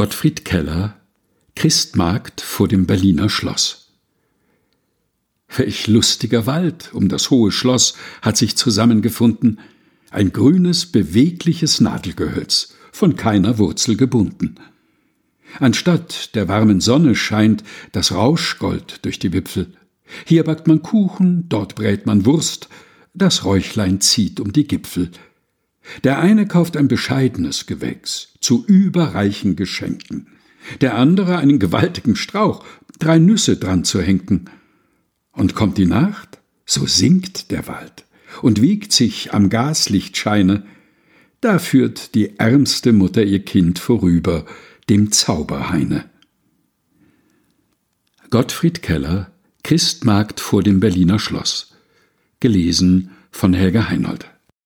Gottfried Keller Christmarkt vor dem Berliner Schloss Welch lustiger Wald um das hohe Schloss hat sich zusammengefunden, ein grünes, bewegliches Nadelgehölz, von keiner Wurzel gebunden. Anstatt der warmen Sonne scheint das Rauschgold durch die Wipfel. Hier backt man Kuchen, dort brät man Wurst, das Räuchlein zieht um die Gipfel. Der eine kauft ein bescheidenes Gewächs zu überreichen Geschenken, der andere einen gewaltigen Strauch, drei Nüsse dran zu henken. Und kommt die Nacht, so singt der Wald und wiegt sich am Gaslichtscheine, da führt die ärmste Mutter ihr Kind vorüber, dem Zauberhaine. Gottfried Keller Christmarkt vor dem Berliner Schloss gelesen von Helga Heinold